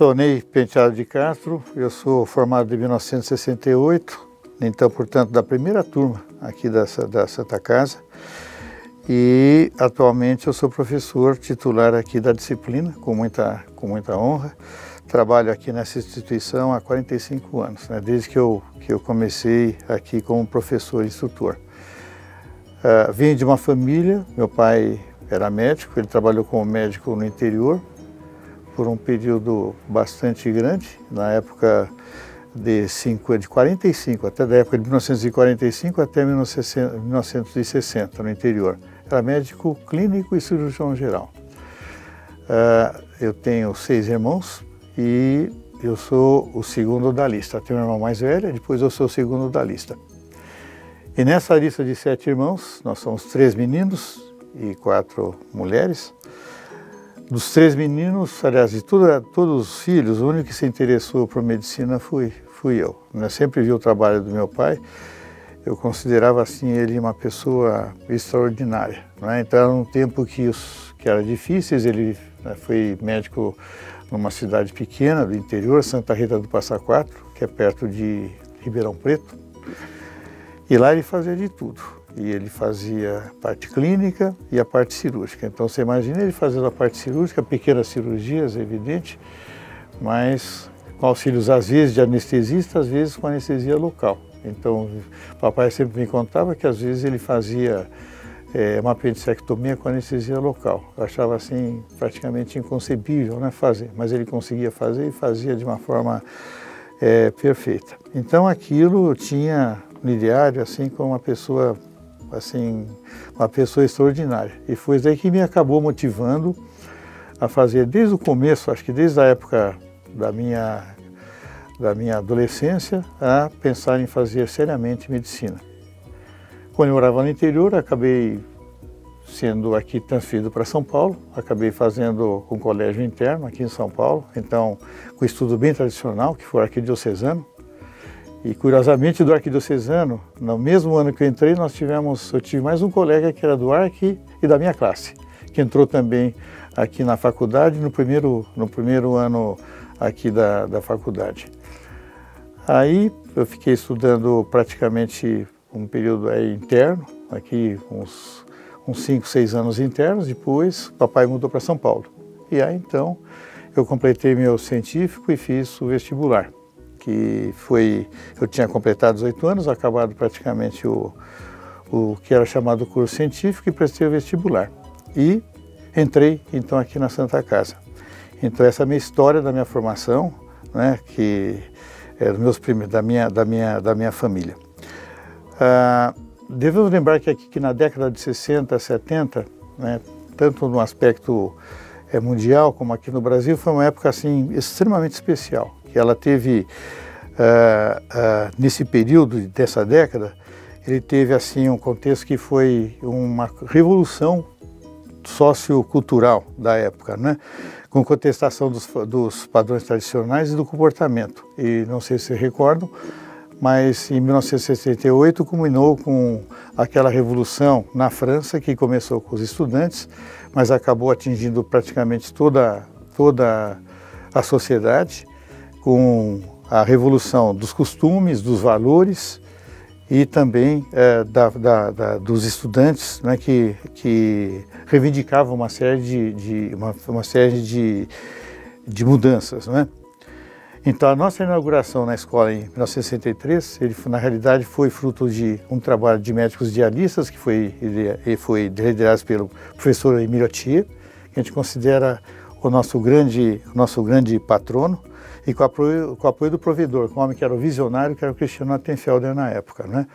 sou Ney Penteado de Castro, eu sou formado em 1968, então, portanto, da primeira turma aqui dessa, da Santa Casa. E atualmente eu sou professor titular aqui da disciplina, com muita, com muita honra. Trabalho aqui nessa instituição há 45 anos, né, desde que eu, que eu comecei aqui como professor instrutor. Uh, vim de uma família, meu pai era médico, ele trabalhou como médico no interior por um período bastante grande, na época de, cinco, de 45, até da época de 1945 até 1960, no interior. Era médico clínico e cirurgião geral. Uh, eu tenho seis irmãos e eu sou o segundo da lista. Tenho um irmão mais velho, depois eu sou o segundo da lista. E nessa lista de sete irmãos, nós somos três meninos e quatro mulheres. Dos três meninos, aliás, de tudo, todos os filhos, o único que se interessou por medicina fui, fui eu. Eu sempre vi o trabalho do meu pai, eu considerava assim ele uma pessoa extraordinária. Né? Então era um tempo que, os, que era difíceis, ele né, foi médico numa cidade pequena do interior, Santa Rita do Passa Quatro, que é perto de Ribeirão Preto. E lá ele fazia de tudo e ele fazia parte clínica e a parte cirúrgica. Então você imagina ele fazendo a parte cirúrgica, pequenas cirurgias, é evidente, mas com auxílios às vezes de anestesista, às vezes com anestesia local. Então papai sempre me contava que às vezes ele fazia é, uma apendicectomia com anestesia local. Eu achava assim praticamente inconcebível né, fazer, mas ele conseguia fazer e fazia de uma forma é, perfeita. Então aquilo tinha no diário assim como uma pessoa assim, uma pessoa extraordinária. E foi daí que me acabou motivando a fazer desde o começo, acho que desde a época da minha, da minha adolescência, a pensar em fazer seriamente medicina. Quando eu morava no interior, acabei sendo aqui transferido para São Paulo, acabei fazendo um colégio interno aqui em São Paulo, então com estudo bem tradicional, que foi arquidiocesano, e curiosamente do arquidiocesano, no mesmo ano que eu entrei, nós tivemos, eu tive mais um colega que era do arqui e da minha classe, que entrou também aqui na faculdade no primeiro, no primeiro ano aqui da, da faculdade. Aí eu fiquei estudando praticamente um período aí interno, aqui uns, uns cinco, seis anos internos, depois papai mudou para São Paulo. E aí então eu completei meu científico e fiz o vestibular que foi, eu tinha completado 18 anos, acabado praticamente o, o que era chamado curso científico e prestei o vestibular. E entrei então aqui na Santa Casa. Então essa é a minha história da minha formação, né, que é meus da minha da minha da minha família. Ah, devemos lembrar que aqui que na década de 60, 70, né, tanto no aspecto é, mundial como aqui no Brasil, foi uma época assim extremamente especial que ela teve uh, uh, nesse período dessa década, ele teve assim um contexto que foi uma revolução sociocultural da época, né? com contestação dos, dos padrões tradicionais e do comportamento. E não sei se recordam, mas em 1968 culminou com aquela revolução na França que começou com os estudantes, mas acabou atingindo praticamente toda toda a sociedade com a revolução dos costumes, dos valores e também é, da, da, da, dos estudantes né, que, que reivindicavam uma série de, de uma, uma, série de, de mudanças. Né? Então, a nossa inauguração na escola em 1963, ele, na realidade, foi fruto de um trabalho de médicos dialistas que foi, foi liderado pelo professor Emílio Tia, que a gente considera o nosso grande, o nosso grande patrono e com, apoio, com o apoio do provedor, com um homem que era o visionário, que era o Cristiano Attenfelder na época, né?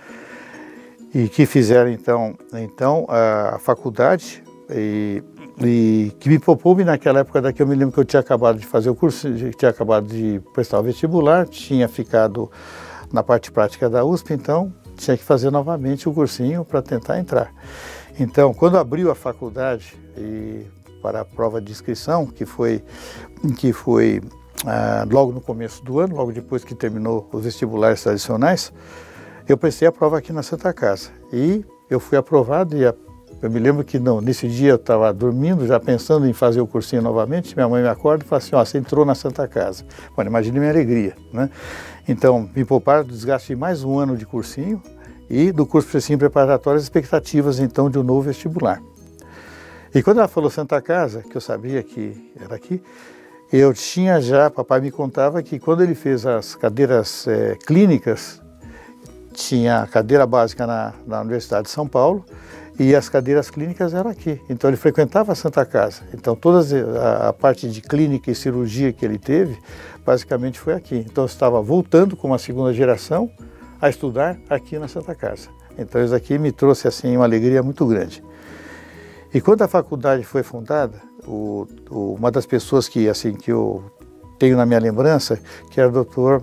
E que fizeram então, então a faculdade e, e, que me propôs naquela época daqui eu me lembro que eu tinha acabado de fazer o curso, tinha acabado de prestar o vestibular, tinha ficado na parte prática da USP, então tinha que fazer novamente o cursinho para tentar entrar. Então, quando abriu a faculdade e para a prova de inscrição, que foi que foi ah, logo no começo do ano, logo depois que terminou os vestibulares tradicionais, eu prestei a prova aqui na Santa Casa. E eu fui aprovado e a Eu me lembro que não, nesse dia eu estava dormindo, já pensando em fazer o cursinho novamente, minha mãe me acorda e fala assim, ó, você entrou na Santa Casa. Bom, imagine minha alegria, né? Então, me pouparam do desgaste de mais um ano de cursinho e do curso Precinho Preparatório, as expectativas, então, de um novo vestibular. E quando ela falou Santa Casa, que eu sabia que era aqui, eu tinha já, papai me contava que quando ele fez as cadeiras é, clínicas, tinha a cadeira básica na, na Universidade de São Paulo e as cadeiras clínicas eram aqui. Então ele frequentava a Santa Casa. Então toda a, a, parte de clínica e cirurgia que ele teve, basicamente foi aqui. Então eu estava voltando com uma segunda geração a estudar aqui na Santa Casa. Então isso aqui me trouxe assim uma alegria muito grande. E quando a faculdade foi fundada, o, o, uma das pessoas que assim que eu tenho na minha lembrança, que era o doutor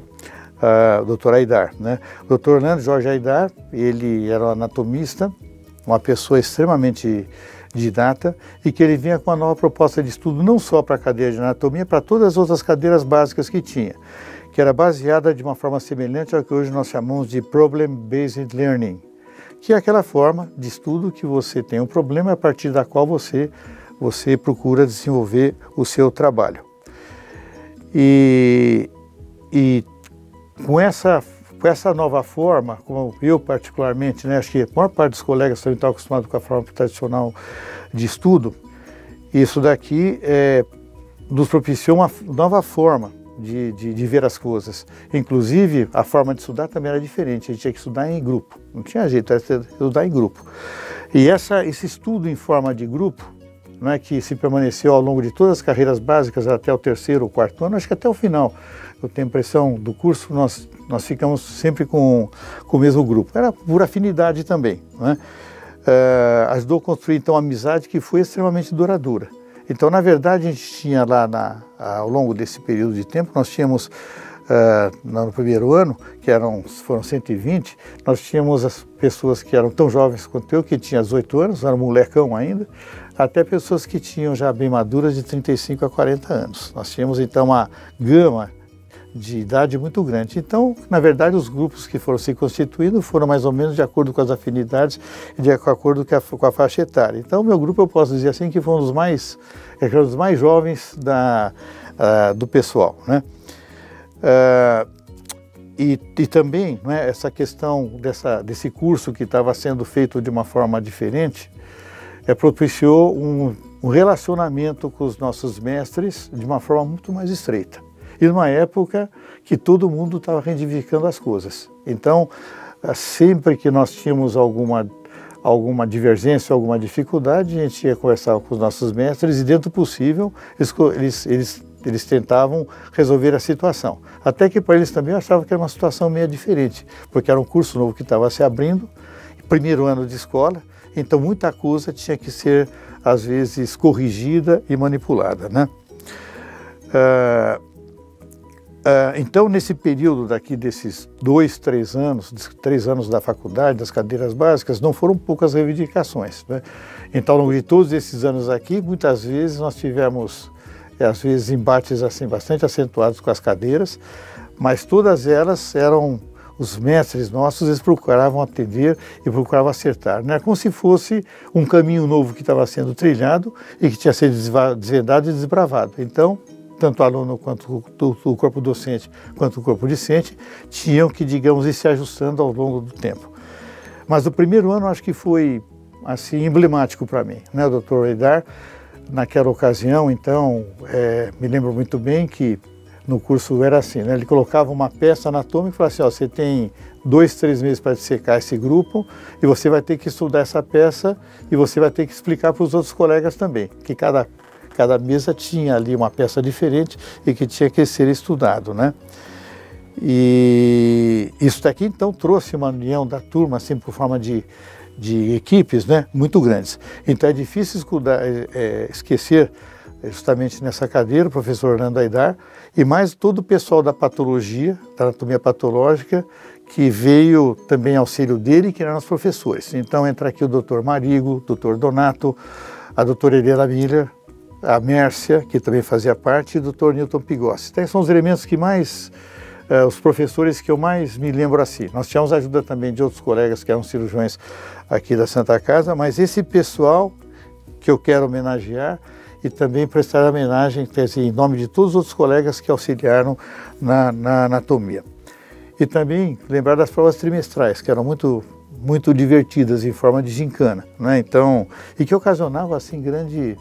uh, doutor Aidar, né? O doutor Orlando Jorge Aidar, ele era um anatomista, uma pessoa extremamente didata e que ele vinha com uma nova proposta de estudo não só para a cadeira de anatomia, para todas as outras cadeiras básicas que tinha, que era baseada de uma forma semelhante ao que hoje nós chamamos de Problem-Based Learning, que é aquela forma de estudo que você tem um problema a partir da qual você, você procura desenvolver o seu trabalho. E, e com, essa, com essa nova forma, como eu particularmente, né, acho que a maior parte dos colegas também estão acostumados com a forma tradicional de estudo, isso daqui é, nos propiciou uma nova forma de, de, de, ver as coisas. Inclusive, a forma de estudar também era diferente, a gente tinha que estudar em grupo, não tinha jeito, era estudar em grupo. E essa, esse estudo em forma de grupo, é que se permaneceu ao longo de todas as carreiras básicas até o terceiro ou quarto ano, acho que até o final, eu tenho a impressão do curso, nós, nós ficamos sempre com, com o mesmo grupo. Era por afinidade também. Né? Uh, ajudou a construir então uma amizade que foi extremamente duradoura. Então, na verdade, a gente tinha lá na, ao longo desse período de tempo, nós tínhamos uh, no primeiro ano, que eram, foram 120, nós tínhamos as pessoas que eram tão jovens quanto eu, que tinham 18 anos, era molecão ainda, até pessoas que tinham já bem maduras de 35 a 40 anos. Nós tínhamos então uma gama de idade muito grande. Então, na verdade, os grupos que foram se constituindo foram mais ou menos de acordo com as afinidades e de acordo com a, com a faixa etária. Então, meu grupo, eu posso dizer assim, que foi um dos mais, é, um dos mais jovens da, uh, do pessoal. Né? Uh, e, e, também né, essa questão dessa, desse curso que estava sendo feito de uma forma diferente é, propiciou um, um relacionamento com os nossos mestres de uma forma muito mais estreita e numa época que todo mundo estava reivindicando as coisas. Então, eh, sempre que nós tínhamos alguma alguma divergência, alguma dificuldade, a gente ia conversar com os nossos mestres e, dentro do possível, eles, eles, eles tentavam resolver a situação. Até que para eles também eu achava que era uma situação meio diferente, porque era um curso novo que estava se abrindo, primeiro ano de escola, então muita coisa tinha que ser, às vezes, corrigida e manipulada. Né? Uh, Uh, então, nesse período daqui desses dois, três anos, três anos da faculdade, das cadeiras básicas, não foram poucas reivindicações. Né? Então, ao longo de todos esses anos aqui, muitas vezes nós tivemos, eh, às vezes, embates assim bastante acentuados com as cadeiras, mas todas elas eram os mestres nossos, eles procuravam atender e procuravam acertar. Não é como se fosse um caminho novo que estava sendo trilhado e que tinha sido desvendado e desbravado. Então, tanto o aluno quanto o corpo docente quanto o corpo discente tinham que, digamos, ir se ajustando ao longo do tempo. Mas o primeiro ano acho que foi assim emblemático para mim, né, doutor Eidar? Naquela ocasião, então, é, me lembro muito bem que no curso era assim, né? Ele colocava uma peça anatômica e falava assim, ó, você tem dois, três meses para secar esse grupo e você vai ter que estudar essa peça e você vai ter que explicar para os outros colegas também, que cada Cada mesa tinha ali uma peça diferente e que tinha que ser estudado, né? E isso daqui então trouxe uma união da turma, assim, por forma de, de equipes, né? Muito grandes. Então é difícil escudar, é, é, esquecer justamente nessa cadeira, o professor Orlando Aidar, e mais todo o pessoal da patologia, da anatomia patológica, que veio também auxílio dele, que eram os professores. Então entra aqui o doutor Marigo, o doutor Donato, a doutora Helena Miller, a Mércia, que também fazia parte, e o Dr. Newton Pigossi. Então, são os elementos que mais uh, os professores que eu mais me lembro assim. Nós tínhamos ajuda também de outros colegas que eram cirurgiões aqui da Santa Casa, mas esse pessoal que eu quero homenagear e também prestar homenagem em nome de todos os outros colegas que auxiliaram na, na anatomia. E também lembrar das provas trimestrais, que eram muito muito divertidas em forma de gincana, né? Então, e que ocasionava assim grande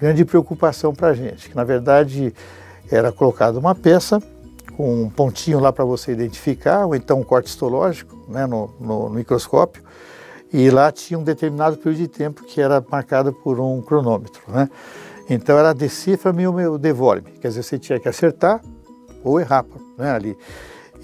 grande preocupação para a gente, que na verdade era colocada uma peça com um pontinho lá para você identificar, ou então um corte histológico né, no, no, no, microscópio, e lá tinha um determinado período de tempo que era marcado por um cronômetro. Né? Então era decifra-me ou devore-me, quer dizer, você tinha que acertar ou errar né, ali.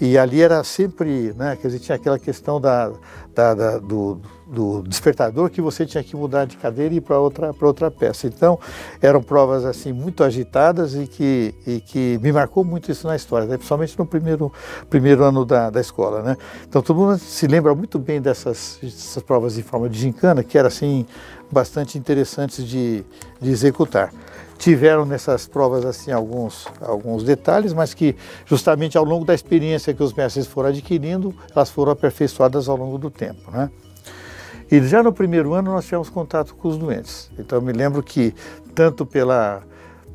E ali era sempre, né, quer dizer, tinha aquela questão da, da, da do, do, despertador que você tinha que mudar de cadeira e ir para outra, outra peça. Então, eram provas assim muito agitadas e que, e que me marcou muito isso na história, né, principalmente no primeiro, primeiro ano da, da escola. Né? Então, todo mundo se lembra muito bem dessas, dessas provas em forma de gincana, que eram assim, bastante interessantes de, de executar tiveram nessas provas assim alguns, alguns detalhes, mas que justamente ao longo da experiência que os mestres foram adquirindo, elas foram aperfeiçoadas ao longo do tempo. Né? E já no primeiro ano nós tivemos contato com os doentes. Então me lembro que tanto pela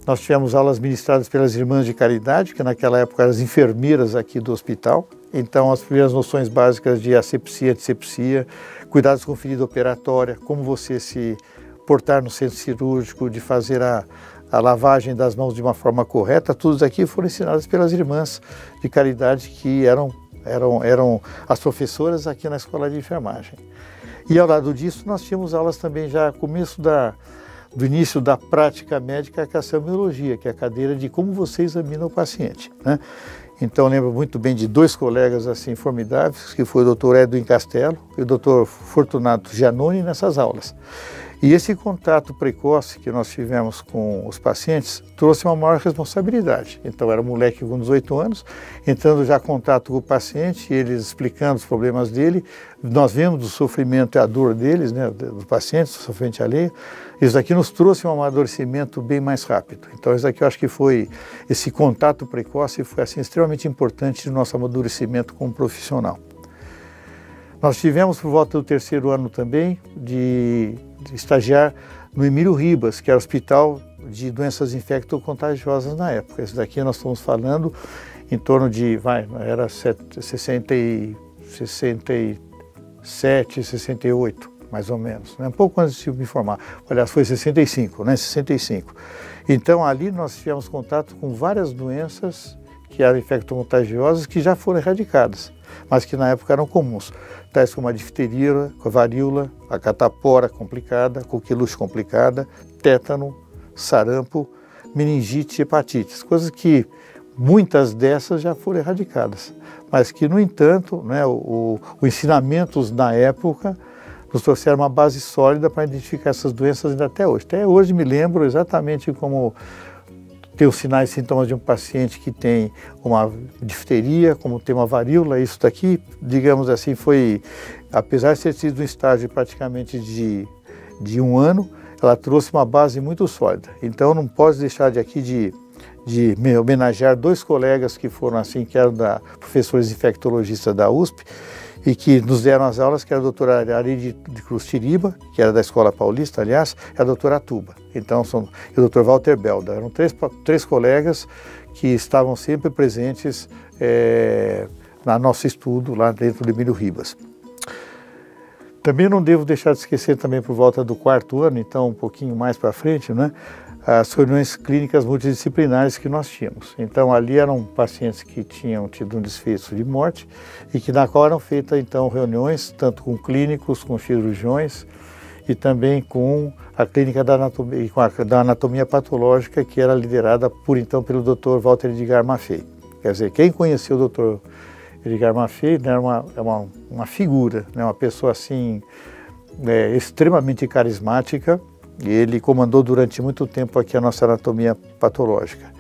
nós tivemos aulas ministradas pelas irmãs de caridade, que naquela época eram as enfermeiras aqui do hospital. Então as primeiras noções básicas de asepsia, antissepsia, cuidados com ferida operatória, como você se portar no centro cirúrgico, de fazer a, a lavagem das mãos de uma forma correta, tudo isso aqui foram ensinadas pelas irmãs de caridade que eram, eram, eram as professoras aqui na escola de enfermagem. E ao lado disso, nós tínhamos aulas também já começo da, do início da prática médica, que é a semiologia, que é a cadeira de como você examina o paciente. Né? Então, lembro muito bem de dois colegas assim formidáveis, que foi o Dr. Edwin Castelo e o Dr. Fortunato Giannoni nessas aulas. E esse contato precoce que nós tivemos com os pacientes trouxe uma maior responsabilidade. Então, era um moleque com 18 anos, entrando já em contato com o paciente, eles explicando os problemas dele, nós vemos o sofrimento e a dor deles, né, do paciente, o sofrimento alheio. Isso daqui nos trouxe um amadurecimento bem mais rápido. Então, isso daqui eu acho que foi, esse contato precoce foi assim, extremamente importante no nosso amadurecimento como profissional. Nós tivemos por volta do terceiro ano também de estagiar no Emílio Ribas, que era o hospital de doenças infecto-contagiosas na época. Esse daqui nós estamos falando em torno de, vai, era 60 e, 67, 68, mais ou menos, né? um pouco antes de me formar. Aliás, foi 65, né? 65. Então ali nós tivemos contato com várias doenças que eram infecto-contagiosas que já foram erradicadas, mas que na época eram comuns tais como a difteria, a varíola, a catapora complicada, a coqueluche complicada, tétano, sarampo, meningite e hepatites, coisas que muitas dessas já foram erradicadas, mas que, no entanto, né, o, o ensinamentos na época nos trouxeram uma base sólida para identificar essas doenças ainda até hoje. Até hoje me lembro exatamente como tem os sinais e sintomas de um paciente que tem uma difteria, como tem uma varíola, isso daqui, digamos assim, foi, apesar de ter sido um estágio praticamente de, de um ano, ela trouxe uma base muito sólida. Então não posso deixar de aqui de, de homenagear dois colegas que foram assim, que eram da, professores infectologistas da USP, e que nos deram as aulas, que era a doutora Ari de Cruz Tiriba, que era da Escola Paulista, aliás, e a doutora Tuba. Então, são, e o doutor Walter Belda. Eram três, três colegas que estavam sempre presentes é, no nosso estudo lá dentro do Emílio Ribas. Também não devo deixar de esquecer também por volta do quarto ano, então um pouquinho mais para frente, né? As reuniões clínicas multidisciplinares que nós tínhamos. Então ali eram pacientes que tinham tido um desfecho de morte e que na qual eram feitas então reuniões tanto com clínicos, com cirurgiões e também com a clínica da anatomia, a, da anatomia patológica que era liderada por então pelo Dr. Walter Edgar Maffei. Quer dizer, quem conhecia o Dr. Edgar Maffei né, era uma, é uma, uma figura, né, uma pessoa assim é, extremamente carismática ele comandou durante muito tempo aqui a nossa anatomia patológica.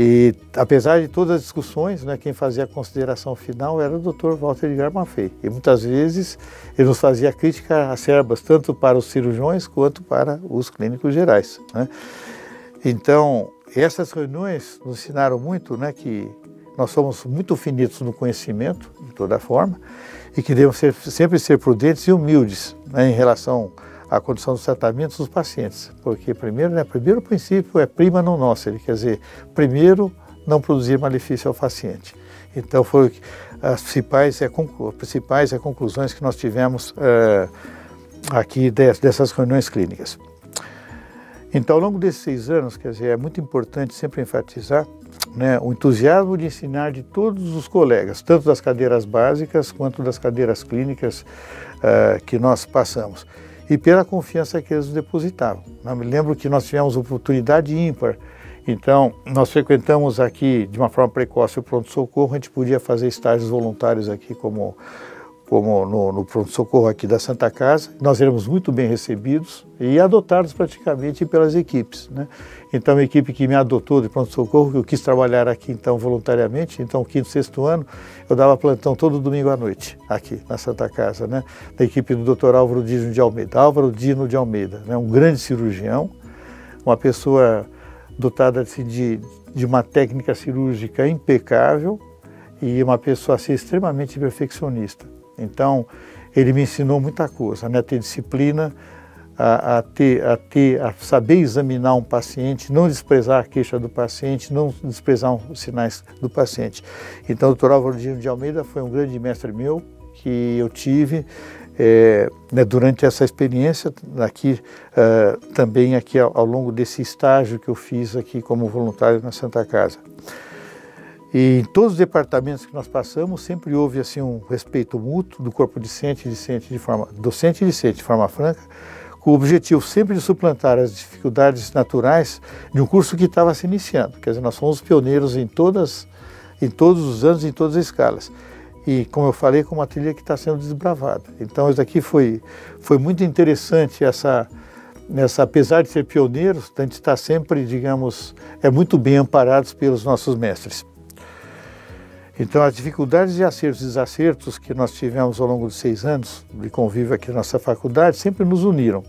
E apesar de todas as discussões, né, quem fazia a consideração final era o Dr. Walter Edgar Maffei. E muitas vezes ele nos fazia críticas acerbas, tanto para os cirurgiões quanto para os clínicos gerais. Né? Então, essas reuniões nos ensinaram muito né, que nós somos muito finitos no conhecimento, de toda forma, e que devemos ser, sempre ser prudentes e humildes né, em relação à condição dos tratamentos dos pacientes. Porque primeiro, né, primeiro princípio é prima não nossa, quer dizer, primeiro não produzir malefício ao paciente. Então foram as principais, é, principais é, conclusões que nós tivemos é, aqui dessas reuniões clínicas. Então, ao longo desses seis anos, quer dizer, é muito importante sempre enfatizar né, o entusiasmo de ensinar de todos os colegas, tanto das cadeiras básicas quanto das cadeiras clínicas uh, que nós passamos, e pela confiança que eles depositavam. Me lembro que nós tivemos oportunidade ímpar, então nós frequentamos aqui de uma forma precoce o pronto-socorro, a gente podia fazer estágios voluntários aqui como como no, no pronto-socorro aqui da Santa Casa. Nós éramos muito bem recebidos e adotados praticamente pelas equipes. Né? Então, a equipe que me adotou de pronto-socorro, eu quis trabalhar aqui então voluntariamente, então, quinto, sexto ano, eu dava plantão todo domingo à noite, aqui na Santa Casa, né? da equipe do Dr. Álvaro Dino de Almeida. Álvaro Dino de Almeida, né? um grande cirurgião, uma pessoa dotada assim, de, de uma técnica cirúrgica impecável e uma pessoa assim, extremamente perfeccionista. Então, ele me ensinou muita coisa, né? a ter disciplina, a, a, ter, a, ter, a saber examinar um paciente, não desprezar a queixa do paciente, não desprezar os sinais do paciente. Então, o doutor Álvaro de Almeida foi um grande mestre meu que eu tive é, né, durante essa experiência aqui, uh, também aqui ao, ao longo desse estágio que eu fiz aqui como voluntário na Santa Casa. E em todos os departamentos que nós passamos, sempre houve assim um respeito mútuo do corpo discente e discente de forma docente e discente de forma franca, com o objetivo sempre de suplantar as dificuldades naturais de um curso que estava se iniciando. Quer dizer, nós fomos pioneiros em todas em todos os anos, em todas as escalas. E, como eu falei, com uma trilha que está sendo desbravada. Então, isso aqui foi, foi muito interessante, essa, essa, apesar de ser pioneiros, a gente está sempre, digamos, é muito bem amparados pelos nossos mestres. Então, as dificuldades e acertos e desacertos que nós tivemos ao longo de seis anos de convívio aqui na nossa faculdade sempre nos uniram.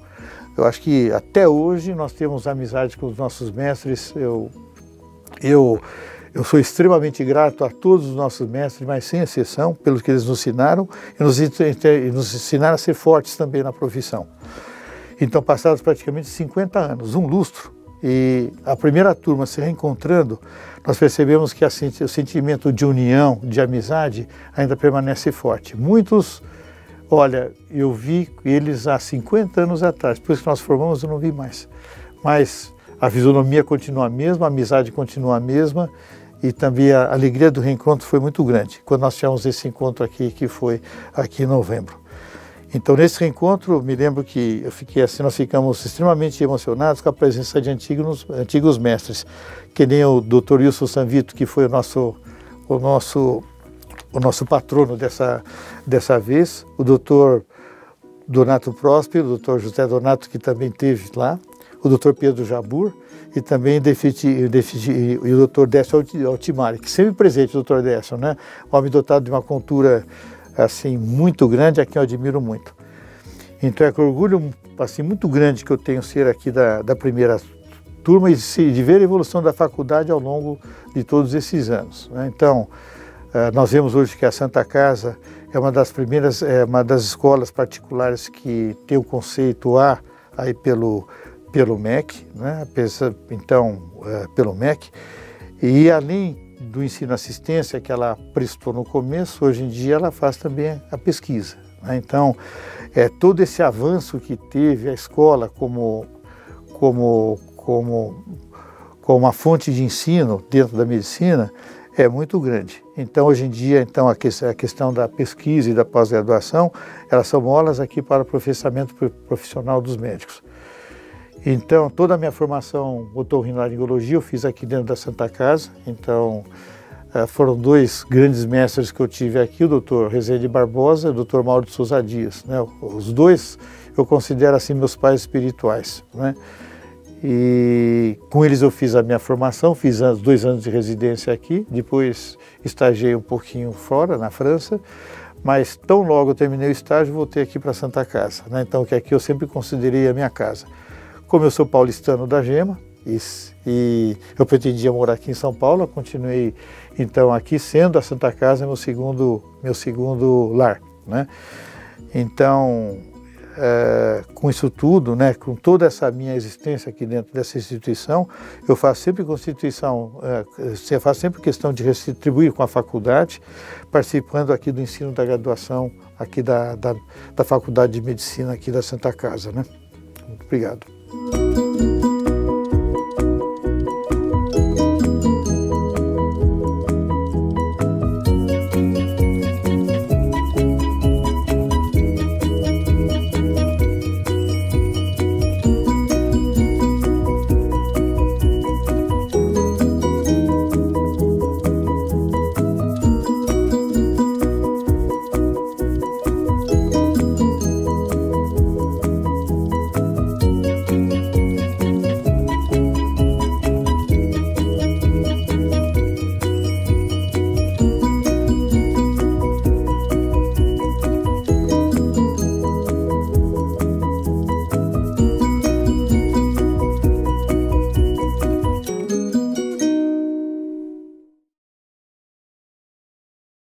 Eu acho que até hoje nós temos amizade com os nossos mestres. Eu, eu, eu sou extremamente grato a todos os nossos mestres, mas sem exceção, pelo que eles nos ensinaram e nos, e nos ensinaram a ser fortes também na profissão. Então, passados praticamente 50 anos, um lustro, e a primeira turma se reencontrando, nós percebemos que o sentimento de união, de amizade, ainda permanece forte. Muitos, olha, eu vi eles há 50 anos atrás, depois que nós formamos eu não vi mais. Mas a fisionomia continua a mesma, a amizade continua a mesma e também a alegria do reencontro foi muito grande quando nós tivemos esse encontro aqui, que foi aqui em novembro. Então, nesse reencontro, me lembro que eu fiquei assim, nós ficamos extremamente emocionados com a presença de antigos, antigos mestres, que nem o Dr. Wilson Sanvito, que foi o nosso, o nosso, o nosso patrono dessa, dessa vez, o Dr. Donato Próspero, o Dr. José Donato, que também teve lá, o Dr. Pedro Jabur e também o Dr. Décio Altimari, que sempre presente, o Dr. Décio, né? homem dotado de uma cultura assim muito grande, a quem eu admiro muito. Então é com orgulho assim muito grande que eu tenho ser aqui da, da primeira turma e de ver a evolução da faculdade ao longo de todos esses anos. Né? Então eh, nós vemos hoje que a Santa Casa é uma das primeiras, é uma das escolas particulares que tem o conceito A aí pelo pelo MEC, né? então é, pelo MEC e além do ensino assistência que ela prestou no começo, hoje em dia ela faz também a pesquisa. Né? Então, é, todo esse avanço que teve a escola como, como, como, como uma fonte de ensino dentro da medicina é muito grande. Então, hoje em dia, então, a, que, a questão da pesquisa e da pós-graduação, elas são molas aqui para o professamento profissional dos médicos. Então, toda a minha formação otorrinolaringologia eu fiz aqui dentro da Santa Casa. Então, eh, foram dois grandes mestres que eu tive aqui, o doutor Rezende Barbosa e o doutor Mauro de Souza Dias. Né? Os dois eu considero assim meus pais espirituais. Né? E com eles eu fiz a minha formação, fiz dois anos de residência aqui, depois estagiei um pouquinho fora, na França, mas tão logo eu terminei o estágio, voltei aqui para Santa Casa. Né? Então, que aqui eu sempre considerei a minha casa. Como eu sou paulistano da Gema, E, e, eu pretendia morar aqui em São Paulo, continuei então aqui sendo a Santa Casa meu segundo meu segundo lar, né? Então é, com isso tudo, né, com toda essa minha existência aqui dentro dessa instituição, eu faço sempre constituição, é, eu faço sempre questão de retribuir com a faculdade, participando aqui do ensino da graduação aqui da, da, da Faculdade de Medicina aqui da Santa Casa, né? Muito obrigado. Música